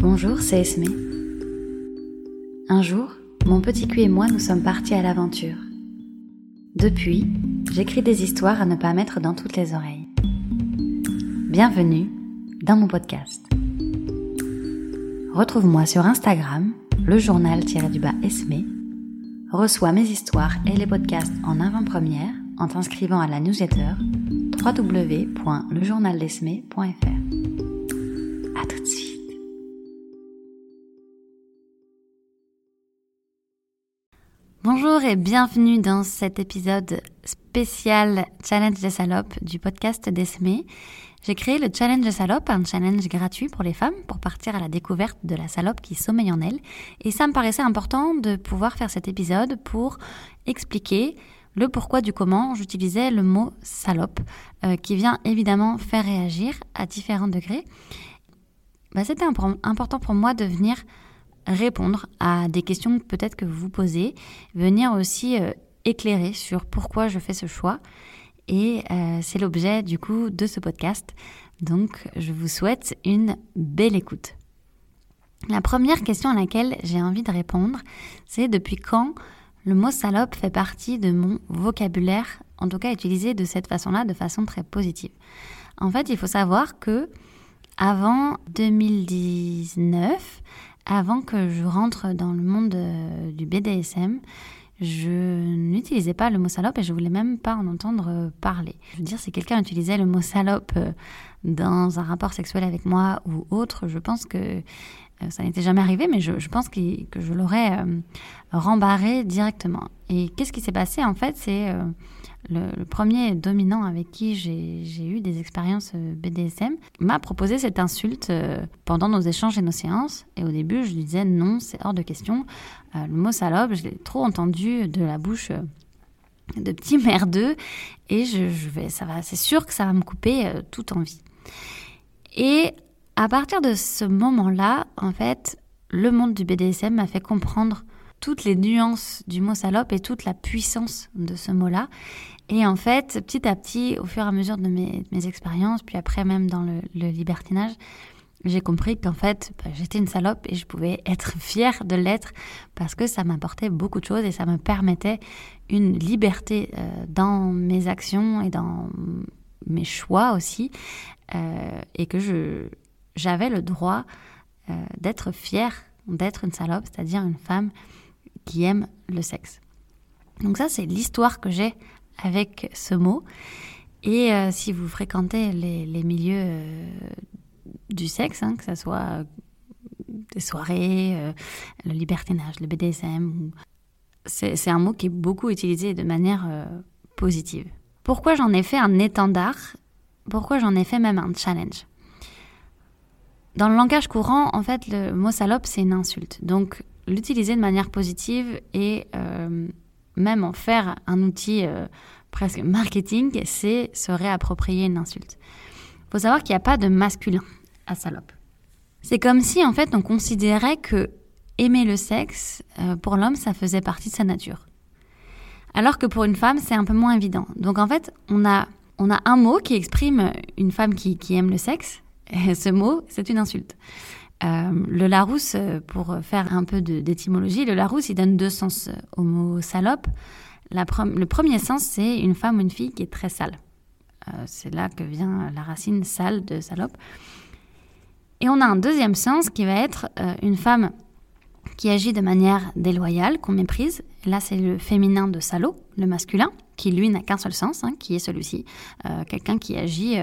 Bonjour, c'est Esme. Un jour, mon petit cul et moi nous sommes partis à l'aventure. Depuis, j'écris des histoires à ne pas mettre dans toutes les oreilles. Bienvenue dans mon podcast. Retrouve-moi sur Instagram, le journal-du-bas Esme. Reçois mes histoires et les podcasts en avant-première en t'inscrivant à la newsletter www.lejournaldesme.fr. À tout de suite. Bonjour et bienvenue dans cet épisode spécial Challenge des salopes du podcast d'Esme. J'ai créé le Challenge des salopes, un challenge gratuit pour les femmes pour partir à la découverte de la salope qui sommeille en elles. Et ça me paraissait important de pouvoir faire cet épisode pour expliquer le pourquoi du comment j'utilisais le mot salope, euh, qui vient évidemment faire réagir à différents degrés. Bah, C'était important pour moi de venir répondre à des questions peut-être que vous vous posez, venir aussi euh, éclairer sur pourquoi je fais ce choix. Et euh, c'est l'objet du coup de ce podcast. Donc je vous souhaite une belle écoute. La première question à laquelle j'ai envie de répondre, c'est depuis quand le mot salope fait partie de mon vocabulaire, en tout cas utilisé de cette façon-là, de façon très positive? En fait, il faut savoir que avant 2019, avant que je rentre dans le monde euh, du BDSM, je n'utilisais pas le mot salope et je voulais même pas en entendre euh, parler. Je veux dire, si quelqu'un utilisait le mot salope euh, dans un rapport sexuel avec moi ou autre, je pense que ça n'était jamais arrivé, mais je, pense que, je l'aurais rembarré directement. Et qu'est-ce qui s'est passé En fait, c'est le, premier dominant avec qui j'ai eu des expériences euh, BDSM m'a proposé cette insulte euh, pendant nos échanges et nos séances. Et au début, je lui disais non, c'est hors de question. Euh, le mot salope, je l'ai trop entendu de la bouche de petits merdeux. Et je, vais, ça va, c'est sûr que ça va me couper toute envie. Et à partir de ce moment-là, en fait, le monde du BDSM m'a fait comprendre toutes les nuances du mot salope et toute la puissance de ce mot-là. Et en fait, petit à petit, au fur et à mesure de mes, expériences, puis après même dans le, libertinage, j'ai compris qu'en fait, bah, j'étais une salope et je pouvais être fière de l'être parce que ça m'apportait beaucoup de choses et ça me permettait une liberté euh, dans mes actions et dans mes choix aussi, euh, et que je, j'avais le droit euh, d'être fière d'être une salope, c'est-à-dire une femme qui aime le sexe. Donc ça, c'est l'histoire que j'ai avec ce mot. Et euh, si vous fréquentez les, milieux euh, du sexe, hein, que ce soit des soirées, le libertinage, le BDSM, c'est un mot qui est beaucoup utilisé de manière positive. Pourquoi j'en ai fait un étendard? Pourquoi j'en ai fait même un challenge? Dans le langage courant, en fait, le mot salope, c'est une insulte. Donc, l'utiliser de manière positive et même en faire un outil euh, presque marketing, c'est se réapproprier une insulte. Il faut savoir qu'il n'y a pas de masculin à salope. C'est comme si en fait on considérait que aimer le sexe, euh, pour l'homme, ça faisait partie de sa nature. Alors que pour une femme, c'est un peu moins évident. Donc en fait, on a, on a un mot qui exprime une femme qui, aime le sexe, ce mot, c'est une insulte. Euh, le Larousse, euh, pour faire un peu d'étymologie, le Larousse, il donne deux sens au mot salope. le premier sens, c'est une femme ou une fille qui est très sale. Euh, c'est là que vient la racine sale de salope. Et on a un deuxième sens qui va être une femme qui agit de manière déloyale, qu'on méprise. là, c'est le féminin de salaud, le masculin, qui lui n'a qu'un seul sens, hein, qui est celui-ci. Quelqu'un qui agit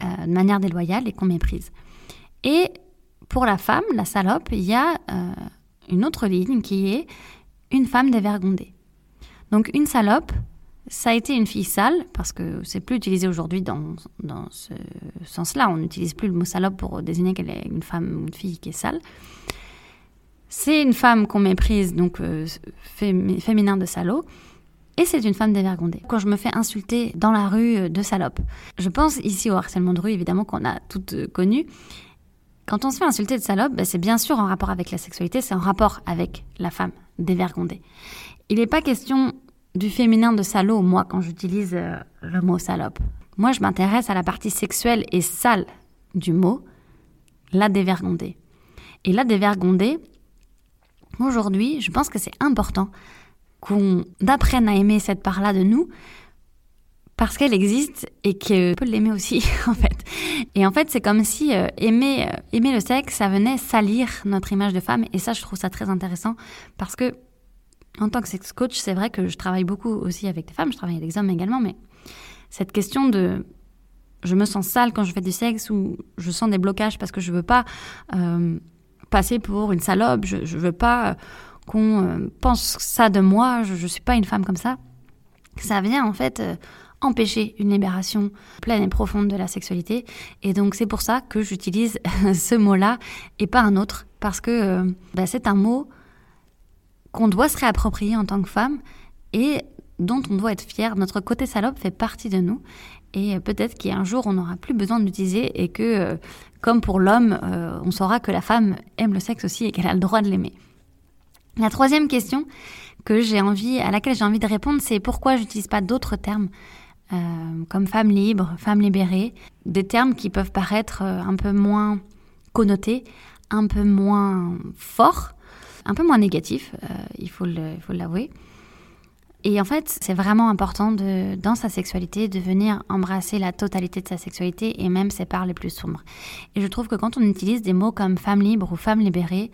de manière déloyale et qu'on méprise. Et pour la femme, la salope, il y a euh, une autre ligne qui est une femme dévergondée. Donc une salope, ça a été une fille sale, parce que c'est plus utilisé aujourd'hui dans, dans ce sens-là. On n'utilise plus le mot salope pour désigner qu'elle est une femme ou une fille qui est sale. C'est une femme qu'on méprise, donc euh, féminin de salaud. Et c'est une femme dévergondée. Quand je me fais insulter dans la rue euh, de salope, je pense ici au harcèlement de rue, évidemment, qu'on a toutes connu. Quand on se fait insulter de salope, ben, c'est bien sûr en rapport avec la sexualité, c'est en rapport avec la femme dévergondée. Il n'est pas question du féminin de salaud, moi, quand j'utilise euh, le mot salope. Moi, je m'intéresse à la partie sexuelle et sale du mot, la dévergondée. Et là, dévergonder, aujourd'hui, je pense que c'est important qu'on apprenne à aimer cette part-là de nous parce qu'elle existe et qu'on peut l'aimer aussi, en fait. Et en fait, c'est comme si euh, aimer, euh, aimer le sexe, ça venait salir notre image de femme. Et ça, je trouve ça très intéressant parce que, en tant que sex coach, c'est vrai que je travaille beaucoup aussi avec des femmes, je travaille avec des hommes également, mais cette question de je me sens sale quand je fais du sexe ou je sens des blocages parce que je veux pas euh, passer pour une salope, je, je veux pas qu'on pense ça de moi, je, je suis pas une femme comme ça. Ça vient en fait empêcher une libération pleine et profonde de la sexualité. Et donc c'est pour ça que j'utilise ce mot-là et pas un autre, parce que euh, bah, c'est un mot qu'on doit se réapproprier en tant que femme et dont on doit être fier. Notre côté salope fait partie de nous. Et peut-être qu'un jour, on n'aura plus besoin de l'utiliser et que, euh, comme pour l'homme, euh, on saura que la femme aime le sexe aussi et qu'elle a le droit de l'aimer. La troisième question que j'ai envie, à laquelle j'ai envie de répondre, c'est pourquoi j'utilise pas d'autres termes euh, comme femme libre, femme libérée, des termes qui peuvent paraître euh, un peu moins connotés, un peu moins forts, un peu moins négatifs, euh, il faut l'avouer. Et en fait, c'est vraiment important de, dans sa sexualité de venir embrasser la totalité de sa sexualité et même ses parts les plus sombres. Et je trouve que quand on utilise des mots comme femme libre ou femme libérée,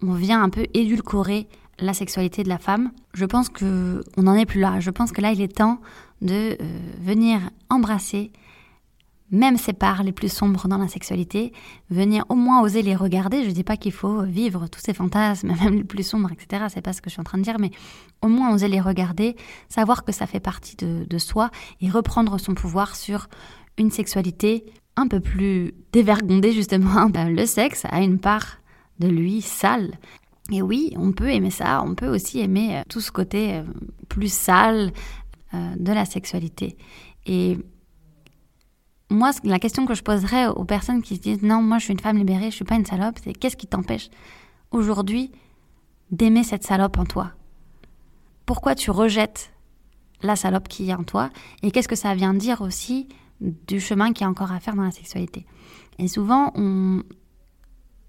on vient un peu édulcorer la sexualité de la femme. Je pense que on n'en est plus là. Je pense que là, il est temps de euh, venir embrasser même ses parts les plus sombres dans la sexualité, venir au moins oser les regarder. Je ne dis pas qu'il faut vivre tous ces fantasmes, même les plus sombres, etc. C'est pas ce que je suis en train de dire, mais au moins oser les regarder, savoir que ça fait partie de, de soi et reprendre son pouvoir sur une sexualité un peu plus dévergondée, justement. Ben, le sexe a une part de lui sale. Et oui, on peut aimer ça, on peut aussi aimer euh, tout ce côté euh, plus sale, euh, de la sexualité. Et moi, la question que je poserais aux personnes qui se disent non, moi je suis une femme libérée, je suis pas une salope, c'est qu'est-ce qui t'empêche aujourd'hui d'aimer cette salope en toi? Pourquoi tu rejettes la salope qui est en toi? Et qu'est-ce que ça vient dire aussi du chemin qu'il y a encore à faire dans la sexualité? Et souvent,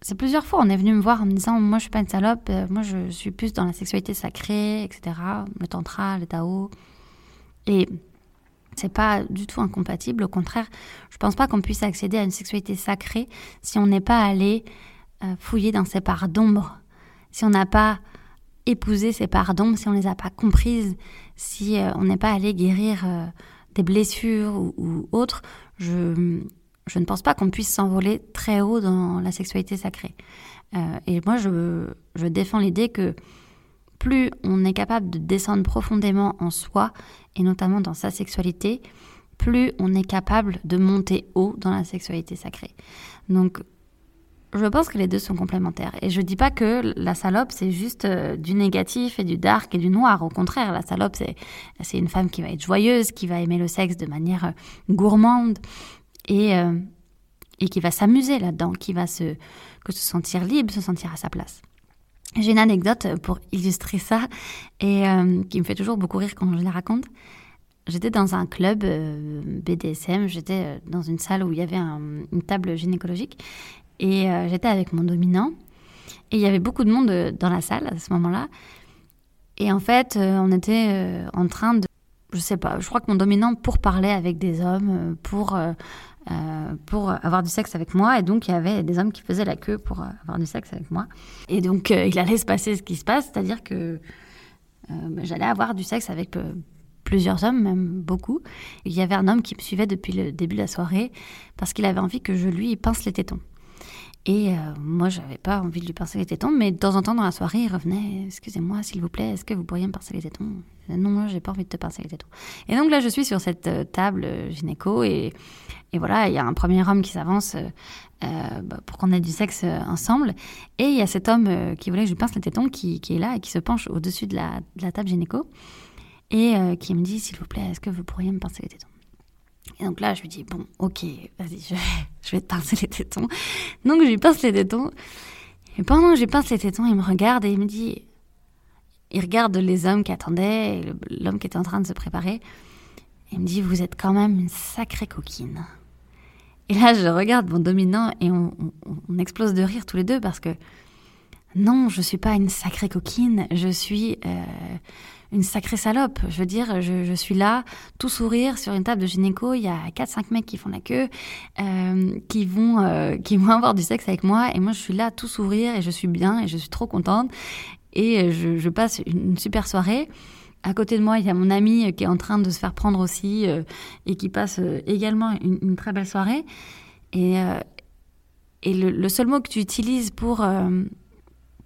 c'est plusieurs fois, on est venu me voir en me disant Moi, je suis pas une salope, euh, moi, je suis plus dans la sexualité sacrée, etc. Le tantra, le tao. Et c'est pas du tout incompatible. Au contraire, je pense pas qu'on puisse accéder à une sexualité sacrée si on n'est pas allé euh, fouiller dans ses parts d'ombre, si on n'a pas épousé ses parts d'ombre, si on les a pas comprises, si euh, on n'est pas allé guérir euh, des blessures ou, autres. Je, je ne pense pas qu'on puisse s'envoler très haut dans la sexualité sacrée. et moi, je, je défends l'idée que plus on est capable de descendre profondément en soi, et notamment dans sa sexualité, plus on est capable de monter haut dans la sexualité sacrée. Donc, je pense que les deux sont complémentaires. Et je ne dis pas que la salope, c'est juste euh, du négatif et du dark et du noir. Au contraire, la salope, c'est une femme qui va être joyeuse, qui va aimer le sexe de manière euh, gourmande et, euh, et qui va s'amuser là-dedans, qui va se, que se sentir libre, se sentir à sa place. J'ai une anecdote pour illustrer ça et euh, qui me fait toujours beaucoup rire quand je la raconte. J'étais dans un club euh, BDSM, j'étais euh, dans une salle où il y avait une table gynécologique et j'étais avec mon dominant et il y avait beaucoup de monde dans la salle à ce moment-là. Et en fait, on était en train de, je sais pas, je crois que mon dominant pour parler avec des hommes, pour pour avoir du sexe avec moi. Et donc, il y avait des hommes qui faisaient la queue pour avoir du sexe avec moi. Et donc, euh, il allait se passer ce qui se passe, c'est-à-dire que euh, bah, j'allais avoir du sexe avec plusieurs hommes, même beaucoup. il y avait un homme qui me suivait depuis le début de la soirée parce qu'il avait envie que je lui pince les tétons. Et euh, moi, j'avais pas envie de lui pincer les tétons, mais de temps en temps dans la soirée, il revenait Excusez-moi, s'il vous plaît, est-ce que vous pourriez me pincer les tétons? Non, moi, j'ai pas envie de te pincer les tétons. Et donc là, je suis sur cette euh, table euh, gynéco, et, et voilà, il y a un premier homme qui s'avance bah, pour qu'on ait du sexe ensemble. Et il y a cet homme qui voulait que je lui pince les tétons qui, qui, est là et qui se penche au-dessus de la, de la table gynéco, et qui me dit S'il vous plaît, est-ce que vous pourriez me pincer les tétons? Et donc là, je lui dis, bon, ok, vas-y, je, je, vais te pincer les tétons. Donc je lui pince les tétons. Et pendant que je lui pince les tétons, il me regarde et il me dit, il regarde les hommes qui attendaient, l'homme qui était en train de se préparer. il me dit, vous êtes quand même une sacrée coquine. Et là, je regarde mon dominant et on, explose de rire tous les deux parce que non, je suis pas une sacrée coquine, je suis euh, une sacrée salope. Je veux dire, je, suis là, tout sourire sur une table de gynéco. Il y a 4-5 mecs qui font la queue, euh, qui, vont, euh, qui vont avoir du sexe avec moi. Et moi, je suis là, tout sourire et je suis bien et je suis trop contente. Et je, passe une super soirée. À côté de moi, il y a mon ami qui est en train de se faire prendre aussi et qui passe également une, très belle soirée. Et, et le, seul mot que tu utilises pour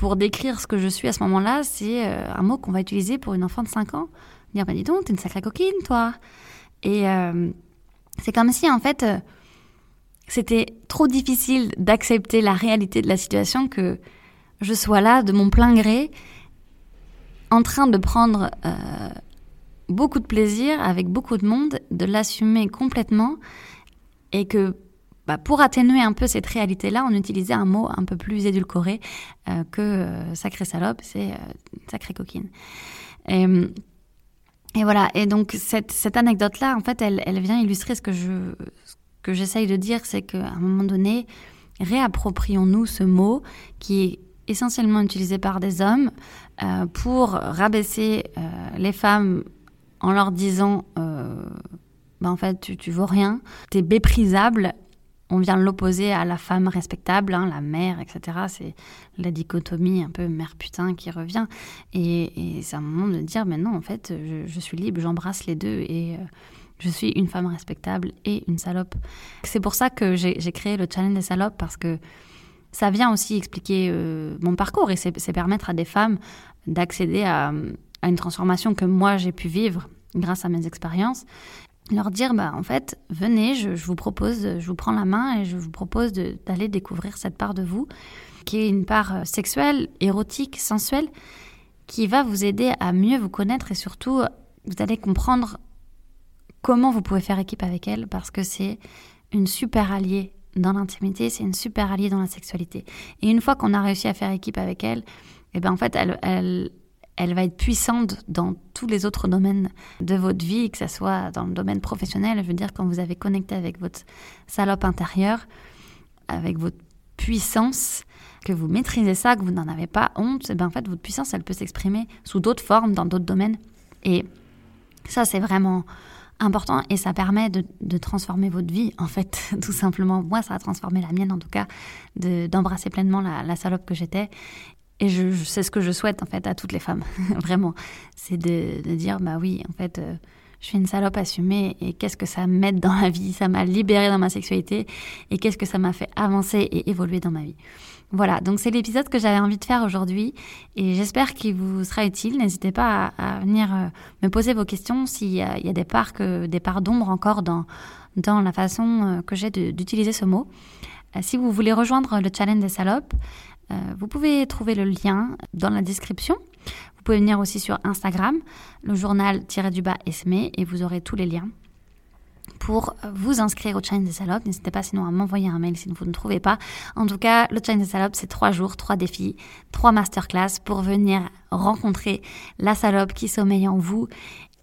pour décrire ce que je suis à ce moment-là, c'est euh, un mot qu'on va utiliser pour une enfant de 5 ans. Dire, bah dis donc, t'es une sacrée coquine, toi. Et euh, c'est comme si, en fait, euh, c'était trop difficile d'accepter la réalité de la situation que je sois là de mon plein gré, en train de prendre beaucoup de plaisir avec beaucoup de monde, de l'assumer complètement, et que bah, pour atténuer un peu cette réalité-là, on utilisait un mot un peu plus édulcoré euh, que euh, sacré salope, c'est euh, sacré coquine. Et, voilà, et donc cette, anecdote-là, en fait, elle, vient illustrer ce que je que j'essaye de dire, c'est qu'à un moment donné, réapproprions-nous ce mot qui est essentiellement utilisé par des hommes pour rabaisser les femmes en leur disant bah, en fait, tu, tu vaux rien, tu es méprisable on vient l'opposer à la femme respectable, hein, la mère, etc. C'est la dichotomie un peu mère putain qui revient. Et, c'est un moment de dire, mais non, en fait, je, suis libre, j'embrasse les deux et euh, je suis une femme respectable et une salope. C'est pour ça que j'ai créé le challenge des salopes parce que ça vient aussi expliquer euh, mon parcours et c'est permettre à des femmes d'accéder à, à une transformation que moi j'ai pu vivre grâce à mes expériences leur dire bah en fait venez je, vous propose je vous prends la main et je vous propose d'aller découvrir cette part de vous qui est une part euh, sexuelle érotique sensuelle qui va vous aider à mieux vous connaître et surtout vous allez comprendre comment vous pouvez faire équipe avec elle parce que c'est une super alliée dans l'intimité c'est une super alliée dans la sexualité. Et une fois qu'on a réussi à faire équipe avec elle et eh ben en fait elle elle va être puissante dans tous les autres domaines de votre vie, que ce soit dans le domaine professionnel. Je veux dire, quand vous avez connecté avec votre salope intérieure, avec votre puissance, que vous maîtrisez ça, que vous n'en avez pas honte, eh ben en fait, votre puissance, elle peut s'exprimer sous d'autres formes, dans d'autres domaines. Et ça, c'est vraiment important et ça permet de, transformer votre vie, en fait, tout simplement. Moi, ça a transformé la mienne, en tout cas, d'embrasser pleinement la, la, salope que j'étais et je, c'est ce que je souhaite en fait à toutes les femmes, vraiment. C'est de, de, dire, bah oui, en fait, euh, je suis une salope assumée et qu'est-ce que ça m'aide dans la vie, ça m'a libérée dans ma sexualité et qu'est-ce que ça m'a fait avancer et évoluer dans ma vie. Voilà, donc c'est l'épisode que j'avais envie de faire aujourd'hui et j'espère qu'il vous sera utile. N'hésitez pas à, venir euh, me poser vos questions s'il y, a des parts, des parts d'ombre encore dans, dans la façon euh, que j'ai d'utiliser ce mot. Si vous voulez rejoindre le challenge des salopes, vous pouvez trouver le lien dans la description. Vous pouvez venir aussi sur Instagram, le journal-du-bas Esme, et vous aurez tous les liens pour vous inscrire au Challenge des salopes. N'hésitez pas sinon à m'envoyer un mail si vous ne trouvez pas. En tout cas, le Challenge des salopes, c'est trois jours, trois défis, trois masterclass pour venir rencontrer la salope qui sommeille en vous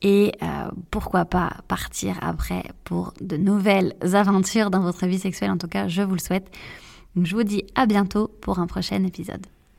et euh, pourquoi pas partir après pour de nouvelles aventures dans votre vie sexuelle. En tout cas, je vous le souhaite. Je vous dis à bientôt pour un prochain épisode.